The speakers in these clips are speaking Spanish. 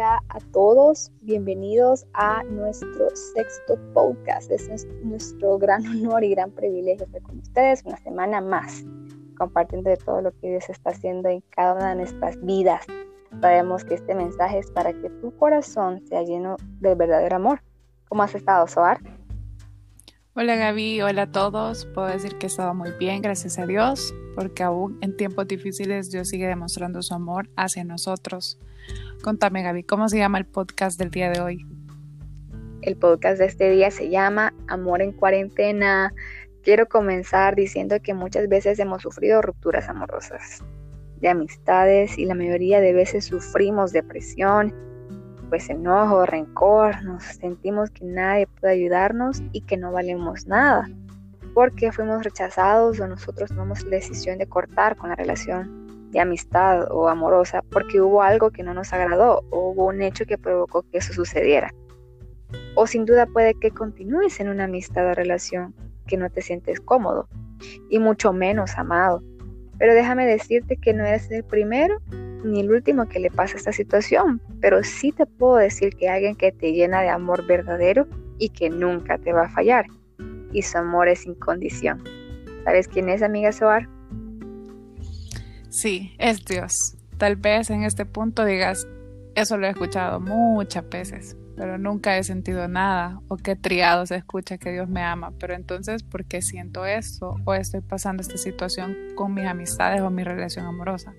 Hola a todos, bienvenidos a nuestro sexto podcast. Es nuestro gran honor y gran privilegio estar con ustedes una semana más, compartiendo de todo lo que Dios está haciendo en cada una de nuestras vidas. Sabemos que este mensaje es para que tu corazón sea lleno del verdadero amor. ¿Cómo has estado, Soar? Hola Gaby, hola a todos. Puedo decir que he estado muy bien, gracias a Dios, porque aún en tiempos difíciles Dios sigue demostrando su amor hacia nosotros. Contame Gaby, ¿cómo se llama el podcast del día de hoy? El podcast de este día se llama Amor en cuarentena. Quiero comenzar diciendo que muchas veces hemos sufrido rupturas amorosas, de amistades y la mayoría de veces sufrimos depresión, pues enojo, rencor, nos sentimos que nadie puede ayudarnos y que no valemos nada, porque fuimos rechazados o nosotros tomamos la decisión de cortar con la relación de amistad o amorosa porque hubo algo que no nos agradó o hubo un hecho que provocó que eso sucediera. O sin duda puede que continúes en una amistad o relación que no te sientes cómodo y mucho menos amado. Pero déjame decirte que no eres el primero ni el último que le pasa esta situación, pero sí te puedo decir que alguien que te llena de amor verdadero y que nunca te va a fallar. Y su amor es sin condición. ¿Sabes quién es, amiga Soar? Sí, es Dios. Tal vez en este punto digas, eso lo he escuchado muchas veces, pero nunca he sentido nada o qué triado se escucha que Dios me ama, pero entonces, ¿por qué siento esto o estoy pasando esta situación con mis amistades o mi relación amorosa?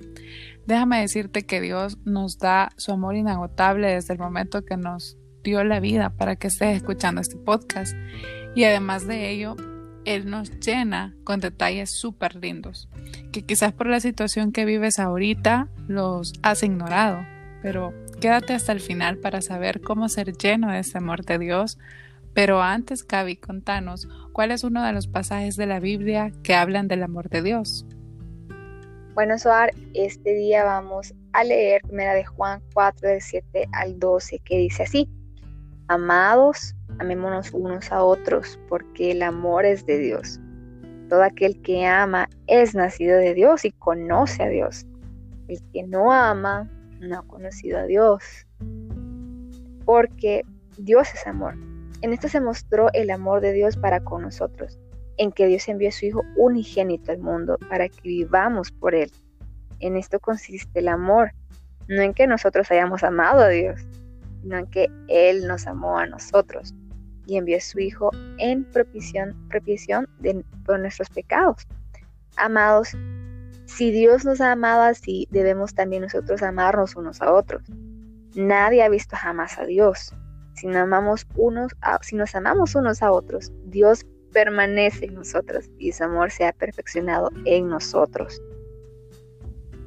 Déjame decirte que Dios nos da su amor inagotable desde el momento que nos dio la vida para que estés escuchando este podcast y además de ello, él nos llena con detalles súper lindos, que quizás por la situación que vives ahorita los has ignorado, pero quédate hasta el final para saber cómo ser lleno de ese amor de Dios. Pero antes, Gaby, contanos, ¿cuál es uno de los pasajes de la Biblia que hablan del amor de Dios? Bueno, Soar, este día vamos a leer primera de Juan 4, del 7 al 12, que dice así, Amados, amémonos unos a otros, porque el amor es de Dios. Todo aquel que ama es nacido de Dios y conoce a Dios. El que no ama no ha conocido a Dios, porque Dios es amor. En esto se mostró el amor de Dios para con nosotros, en que Dios envió a su Hijo unigénito al mundo para que vivamos por Él. En esto consiste el amor, no en que nosotros hayamos amado a Dios, sino en que Él nos amó a nosotros y envió a su Hijo en propiciación, de, por nuestros pecados. Amados, si Dios nos ha amado así, debemos también nosotros amarnos unos a otros. Nadie ha visto jamás a Dios. Si, amamos unos si nos amamos unos a otros, Dios permanece en nosotros y su amor se ha perfeccionado en nosotros.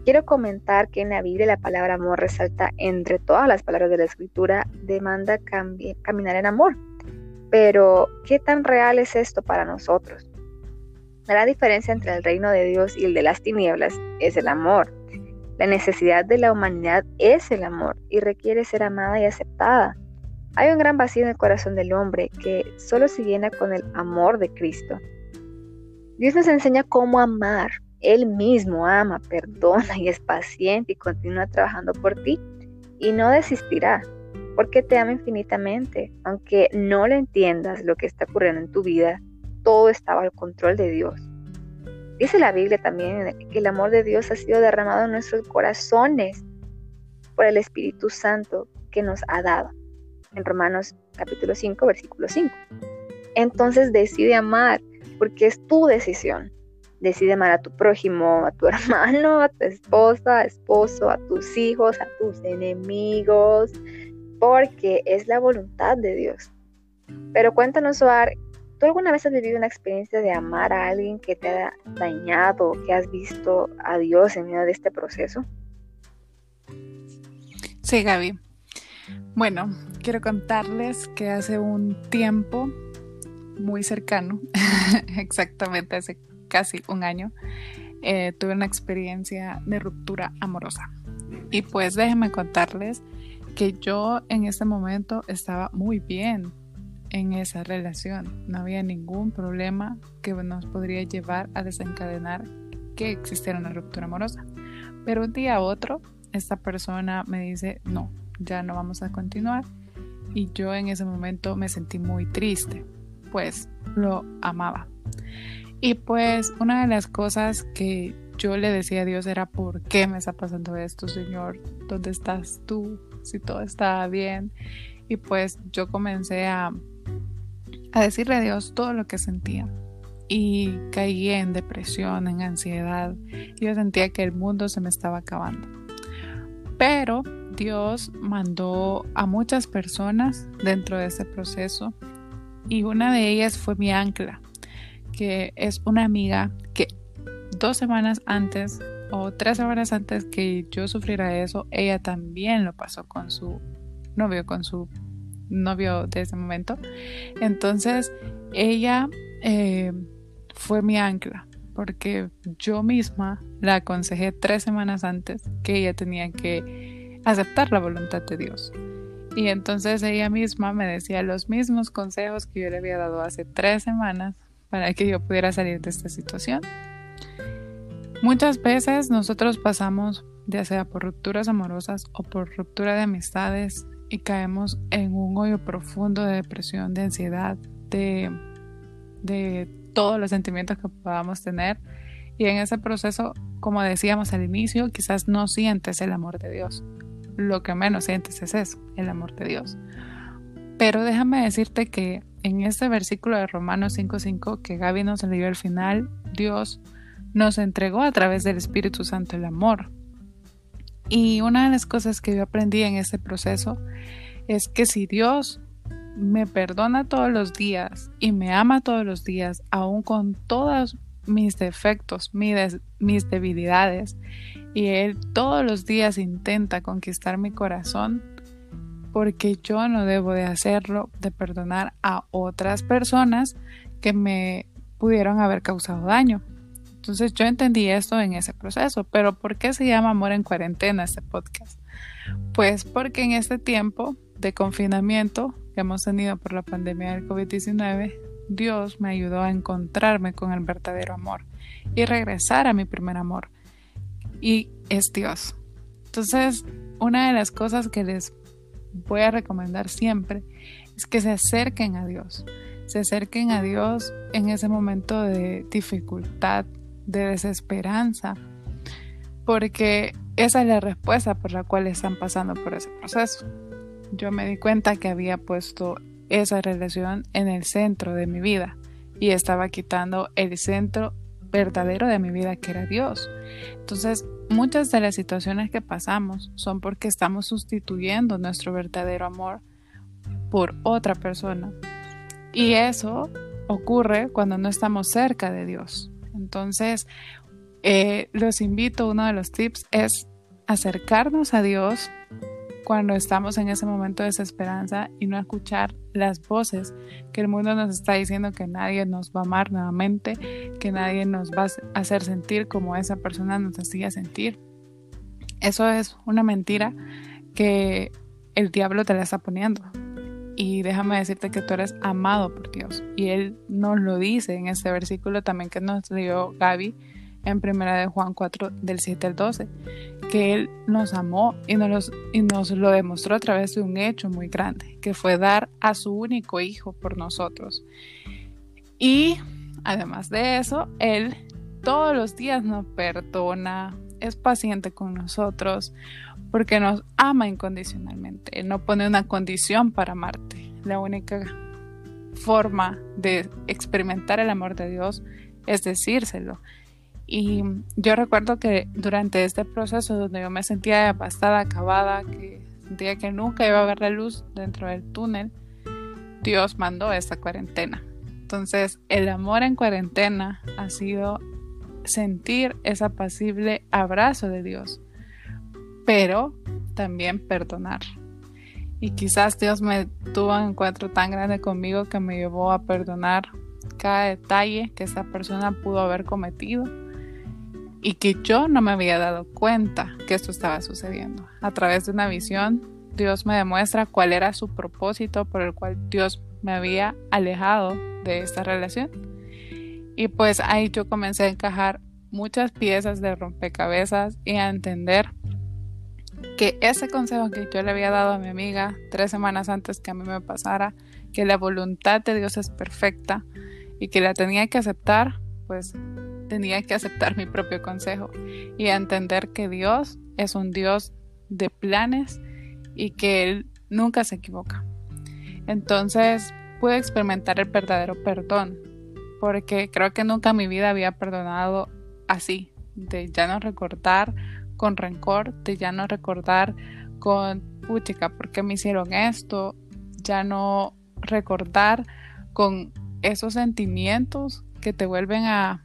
Quiero comentar que en la Biblia la palabra amor resalta entre todas las palabras de la escritura, demanda caminar en amor. Pero, ¿qué tan real es esto para nosotros? La diferencia entre el reino de Dios y el de las tinieblas es el amor. La necesidad de la humanidad es el amor y requiere ser amada y aceptada. Hay un gran vacío en el corazón del hombre que solo se llena con el amor de Cristo. Dios nos enseña cómo amar, él mismo ama, perdona y es paciente y continúa trabajando por ti y no desistirá porque te ama infinitamente. Aunque no le entiendas lo que está ocurriendo en tu vida, todo está bajo el control de Dios. Dice la Biblia también que el amor de Dios ha sido derramado en nuestros corazones por el Espíritu Santo que nos ha dado. En Romanos capítulo 5, versículo 5. Entonces decide amar porque es tu decisión. Decide amar a tu prójimo, a tu hermano, a tu esposa, esposo, a tus hijos, a tus enemigos, porque es la voluntad de Dios. Pero cuéntanos, Soar, ¿tú alguna vez has vivido una experiencia de amar a alguien que te ha dañado, que has visto a Dios en medio de este proceso? Sí, Gaby. Bueno, quiero contarles que hace un tiempo muy cercano, exactamente hace casi un año, eh, tuve una experiencia de ruptura amorosa. Y pues déjenme contarles que yo en ese momento estaba muy bien en esa relación. No había ningún problema que nos podría llevar a desencadenar que existiera una ruptura amorosa. Pero un día a otro, esta persona me dice, no, ya no vamos a continuar. Y yo en ese momento me sentí muy triste, pues lo amaba. Y pues una de las cosas que yo le decía a Dios era, ¿por qué me está pasando esto, Señor? ¿Dónde estás tú? Si todo está bien. Y pues yo comencé a, a decirle a Dios todo lo que sentía. Y caí en depresión, en ansiedad. Yo sentía que el mundo se me estaba acabando. Pero Dios mandó a muchas personas dentro de ese proceso y una de ellas fue mi ancla, que es una amiga que dos semanas antes o tres semanas antes que yo sufriera eso, ella también lo pasó con su novio, con su novio de ese momento. Entonces, ella eh, fue mi ancla, porque yo misma la aconsejé tres semanas antes que ella tenía que aceptar la voluntad de Dios. Y entonces ella misma me decía los mismos consejos que yo le había dado hace tres semanas para que yo pudiera salir de esta situación. Muchas veces nosotros pasamos, ya sea por rupturas amorosas o por ruptura de amistades, y caemos en un hoyo profundo de depresión, de ansiedad, de, de todos los sentimientos que podamos tener. Y en ese proceso, como decíamos al inicio, quizás no sientes el amor de Dios. Lo que menos sientes es eso, el amor de Dios. Pero déjame decirte que en este versículo de Romanos 5.5 que Gaby nos leyó al final, Dios nos entregó a través del Espíritu Santo el amor. Y una de las cosas que yo aprendí en este proceso es que si Dios me perdona todos los días y me ama todos los días, aún con todos mis defectos, mis, debilidades, y Él todos los días intenta conquistar mi corazón, porque yo no debo de hacerlo, de perdonar a otras personas que me pudieron haber causado daño. Entonces yo entendí esto en ese proceso, pero ¿por qué se llama Amor en Cuarentena este podcast? Pues porque en este tiempo de confinamiento que hemos tenido por la pandemia del COVID-19, Dios me ayudó a encontrarme con el verdadero amor y regresar a mi primer amor. Y es Dios. Entonces, una de las cosas que les voy a recomendar siempre es que se acerquen a Dios. Se acerquen a Dios en ese momento de dificultad, de desesperanza, porque esa es la respuesta por la cual están pasando por ese proceso. Yo me di cuenta que había puesto esa relación en el centro de mi vida y estaba quitando el centro verdadero de mi vida que era Dios. Entonces, muchas de las situaciones que pasamos son porque estamos sustituyendo nuestro verdadero amor por otra persona. Y eso ocurre cuando no estamos cerca de Dios. Entonces, eh, los invito, uno de los tips es acercarnos a Dios cuando estamos en ese momento de desesperanza y no escuchar las voces que el mundo nos está diciendo que nadie nos va a amar nuevamente, que nadie nos va a hacer sentir como esa persona nos hacía sentir. Eso es una mentira que el diablo te la está poniendo. Y déjame decirte que tú eres amado por Dios. Y Él nos lo dice en este versículo también que nos dio Gaby en primera de Juan 4 del 7 al 12, que Él nos amó y nos, y nos lo demostró a través de un hecho muy grande, que fue dar a su único hijo por nosotros. Y además de eso, Él todos los días nos perdona, es paciente con nosotros, porque nos ama incondicionalmente. Él no pone una condición para amarte. La única forma de experimentar el amor de Dios es decírselo. Y yo recuerdo que durante este proceso donde yo me sentía devastada, acabada, que sentía que nunca iba a ver la luz dentro del túnel, Dios mandó esta cuarentena. Entonces, el amor en cuarentena ha sido sentir ese apacible abrazo de Dios pero también perdonar. Y quizás Dios me tuvo un encuentro tan grande conmigo que me llevó a perdonar cada detalle que esa persona pudo haber cometido y que yo no me había dado cuenta que esto estaba sucediendo. A través de una visión, Dios me demuestra cuál era su propósito por el cual Dios me había alejado de esta relación. Y pues ahí yo comencé a encajar muchas piezas de rompecabezas y a entender que ese consejo que yo le había dado a mi amiga tres semanas antes que a mí me pasara, que la voluntad de Dios es perfecta y que la tenía que aceptar, pues tenía que aceptar mi propio consejo y entender que Dios es un Dios de planes y que Él nunca se equivoca. Entonces pude experimentar el verdadero perdón, porque creo que nunca en mi vida había perdonado así, de ya no recordar con rencor, de ya no recordar con puchica, ¿por qué me hicieron esto? Ya no recordar con esos sentimientos que te vuelven a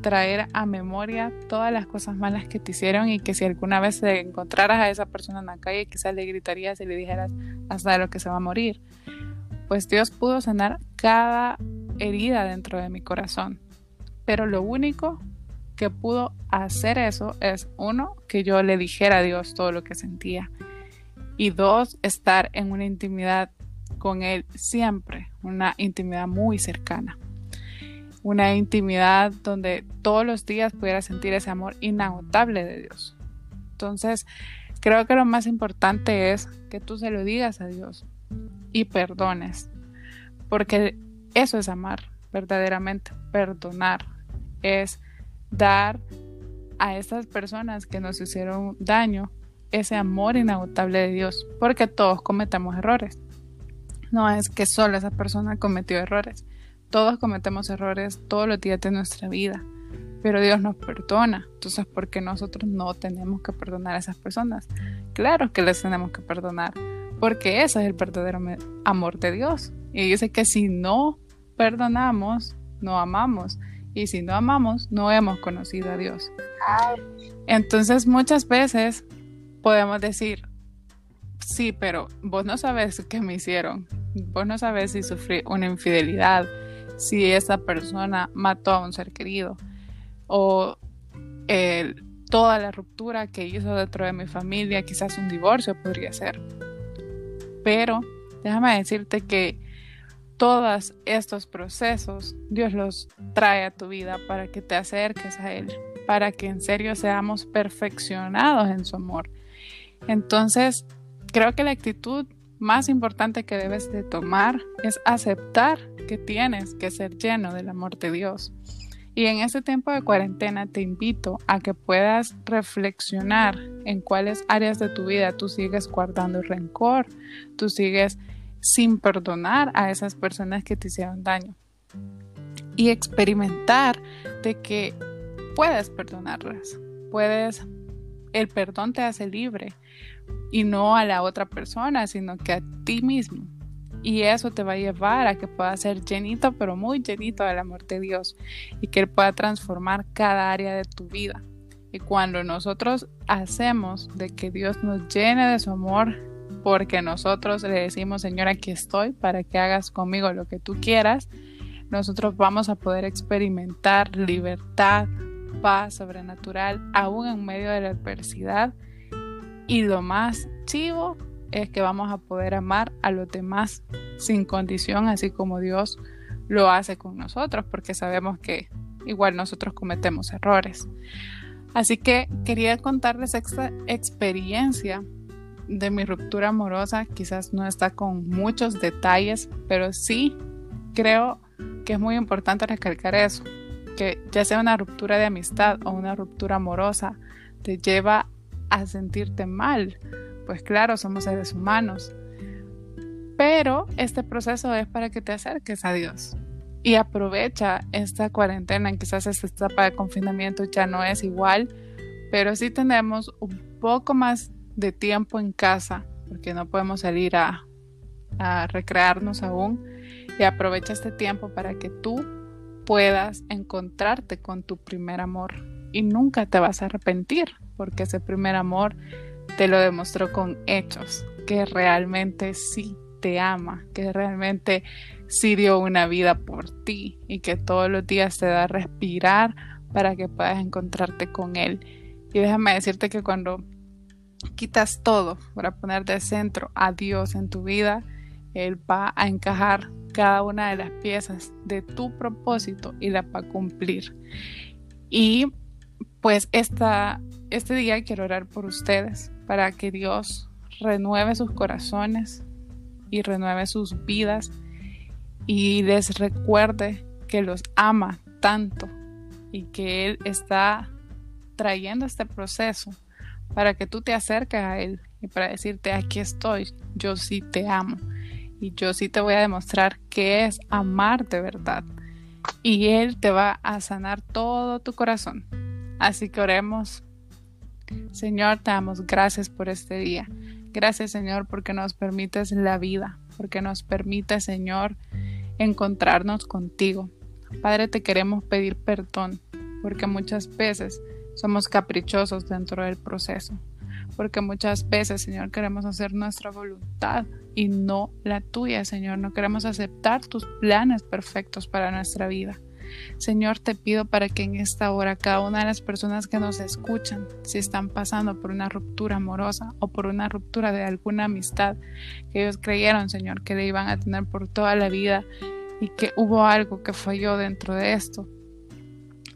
traer a memoria todas las cosas malas que te hicieron y que si alguna vez te encontraras a esa persona en la calle quizás le gritarías y le dijeras hasta lo que se va a morir. Pues Dios pudo sanar cada herida dentro de mi corazón. Pero lo único que pudo hacer eso es uno, que yo le dijera a Dios todo lo que sentía. Y dos, estar en una intimidad con Él siempre, una intimidad muy cercana una intimidad donde todos los días pudiera sentir ese amor inagotable de Dios. Entonces, creo que lo más importante es que tú se lo digas a Dios y perdones, porque eso es amar verdaderamente, perdonar es dar a esas personas que nos hicieron daño ese amor inagotable de Dios, porque todos cometemos errores. No es que solo esa persona cometió errores, todos cometemos errores todos los días de nuestra vida, pero Dios nos perdona. Entonces, ¿por qué nosotros no tenemos que perdonar a esas personas? Claro que les tenemos que perdonar, porque ese es el verdadero amor de Dios. Y dice que si no perdonamos, no amamos. Y si no amamos, no hemos conocido a Dios. Entonces, muchas veces podemos decir, sí, pero vos no sabes qué me hicieron. Vos no sabes si sufrí una infidelidad si esa persona mató a un ser querido o toda la ruptura que hizo dentro de mi familia, quizás un divorcio podría ser. Pero déjame decirte que todos estos procesos Dios los trae a tu vida para que te acerques a Él, para que en serio seamos perfeccionados en su amor. Entonces, creo que la actitud más importante que debes de tomar es aceptar que tienes que ser lleno del amor de Dios. Y en este tiempo de cuarentena te invito a que puedas reflexionar en cuáles áreas de tu vida tú sigues guardando rencor, tú sigues sin perdonar a esas personas que te hicieron daño. Y experimentar de que puedes perdonarlas, puedes, el perdón te hace libre, y no a la otra persona, sino que a ti mismo. Y eso te va a llevar a que puedas ser llenito, pero muy llenito del amor de Dios y que Él pueda transformar cada área de tu vida. Y cuando nosotros hacemos de que Dios nos llene de su amor, porque nosotros le decimos, Señor, aquí estoy para que hagas conmigo lo que tú quieras, nosotros vamos a poder experimentar libertad, paz sobrenatural, aún en medio de la adversidad y lo más chivo es que vamos a poder amar a los demás sin condición, así como Dios lo hace con nosotros, porque sabemos que igual nosotros cometemos errores. Así que quería contarles esta experiencia de mi ruptura amorosa. Quizás no está con muchos detalles, pero sí creo que es muy importante recalcar eso, que ya sea una ruptura de amistad o una ruptura amorosa, te lleva a sentirte mal. Pues claro, somos seres humanos. Pero este proceso es para que te acerques a Dios. Y aprovecha esta cuarentena, quizás esta etapa de confinamiento ya no es igual, pero sí tenemos un poco más de tiempo en casa, porque no podemos salir a, a recrearnos aún. Y aprovecha este tiempo para que tú puedas encontrarte con tu primer amor y nunca te vas a arrepentir porque ese primer amor te lo demostró con hechos, que realmente sí te ama, que realmente sí dio una vida por ti y que todos los días te da respirar para que puedas encontrarte con Él. Y déjame decirte que cuando quitas todo para poner de centro a Dios en tu vida, Él va a encajar cada una de las piezas de tu propósito y la va a cumplir. Y pues esta este día quiero orar por ustedes para que Dios renueve sus corazones y renueve sus vidas y les recuerde que los ama tanto y que Él está trayendo este proceso para que tú te acerques a Él y para decirte, aquí estoy, yo sí te amo y yo sí te voy a demostrar qué es amar de verdad. Y Él te va a sanar todo tu corazón. Así que oremos. Señor, te damos gracias por este día. Gracias, Señor, porque nos permites la vida, porque nos permite, Señor, encontrarnos contigo. Padre, te queremos pedir perdón, porque muchas veces somos caprichosos dentro del proceso, porque muchas veces, Señor, queremos hacer nuestra voluntad y no la tuya, Señor. No queremos aceptar tus planes perfectos para nuestra vida. Señor, te pido para que en esta hora cada una de las personas que nos escuchan, si están pasando por una ruptura amorosa o por una ruptura de alguna amistad que ellos creyeron, Señor, que le iban a tener por toda la vida y que hubo algo que falló dentro de esto.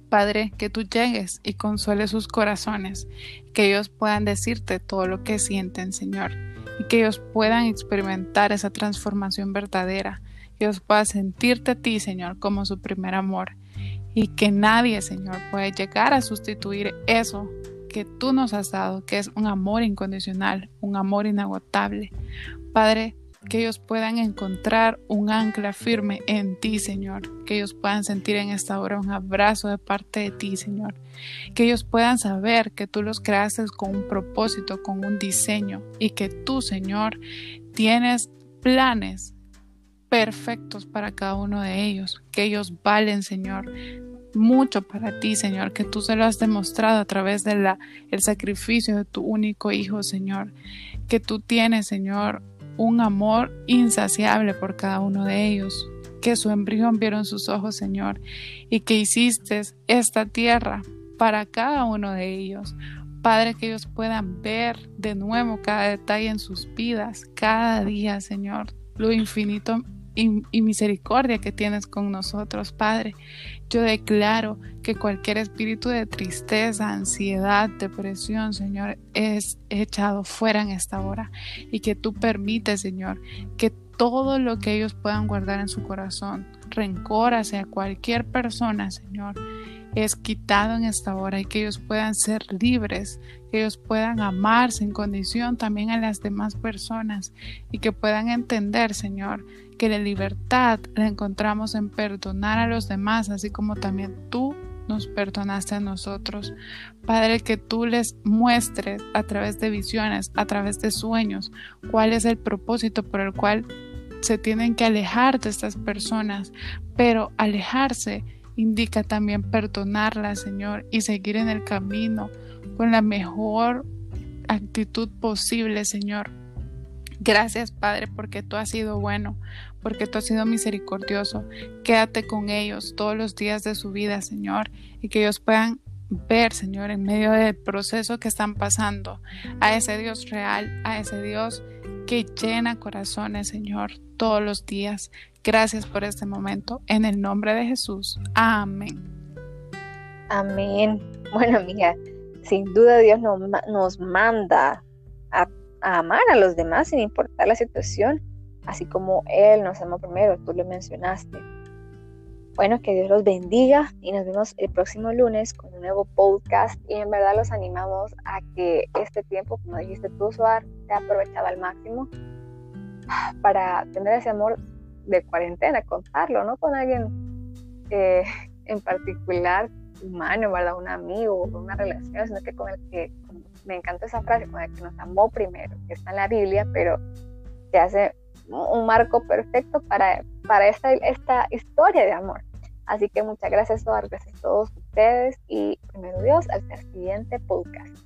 Padre, que tú llegues y consuele sus corazones, que ellos puedan decirte todo lo que sienten, Señor, y que ellos puedan experimentar esa transformación verdadera que os pueda sentirte a ti, Señor, como su primer amor. Y que nadie, Señor, puede llegar a sustituir eso que tú nos has dado, que es un amor incondicional, un amor inagotable. Padre, que ellos puedan encontrar un ancla firme en ti, Señor, que ellos puedan sentir en esta hora un abrazo de parte de ti, Señor, que ellos puedan saber que tú los creaste con un propósito, con un diseño y que tú, Señor, tienes planes perfectos para cada uno de ellos, que ellos valen, Señor, mucho para ti, Señor, que tú se lo has demostrado a través del el sacrificio de tu único Hijo, Señor, que tú tienes, Señor, un amor insaciable por cada uno de ellos, que su embrión vieron sus ojos, Señor, y que hiciste esta tierra para cada uno de ellos. Padre, que ellos puedan ver de nuevo cada detalle en sus vidas, cada día, Señor, lo infinito y, misericordia que tienes con nosotros, Padre. Yo declaro que cualquier espíritu de tristeza, ansiedad, depresión, Señor, es echado fuera en esta hora y que tú permites, Señor, que todo lo que ellos puedan guardar en su corazón, rencor hacia cualquier persona, Señor, es quitado en esta hora y que ellos puedan ser libres, que ellos puedan amar sin condición también a las demás personas y que puedan entender, Señor, que la libertad la encontramos en perdonar a los demás, así como también tú nos perdonaste a nosotros. Padre, que tú les muestres a través de visiones, a través de sueños, cuál es el propósito por el cual se tienen que alejar de estas personas, pero alejarse indica también perdonarlas, Señor, y seguir en el camino con la mejor actitud posible, Señor. Gracias, Padre, porque tú has sido bueno, porque tú has sido misericordioso. Quédate con ellos todos los días de su vida, Señor, y que ellos puedan ver, Señor, en medio del proceso que están pasando, a ese Dios real, a ese Dios llena corazones, Señor, todos los días. Gracias por este momento. En el nombre de Jesús. Amén. Amén. Bueno, amiga, sin duda Dios nos, nos manda a a amar a los demás sin importar la situación, así como Él nos amó primero, tú lo mencionaste. Bueno, que Dios los bendiga y nos vemos el próximo lunes con nuevo podcast y en verdad los animamos a que este tiempo, como dijiste tú, Suar, sea aprovechado al máximo para tener ese amor de cuarentena, contarlo, no con alguien eh, en particular humano, ¿verdad? Un amigo una relación, sino que con el que me encanta esa frase, con el que nos amó primero, que está en la Biblia, pero se hace un marco perfecto para, para esta, esta historia de amor. Así que muchas gracias, todas, gracias a todos ustedes y primero Dios, al siguiente podcast.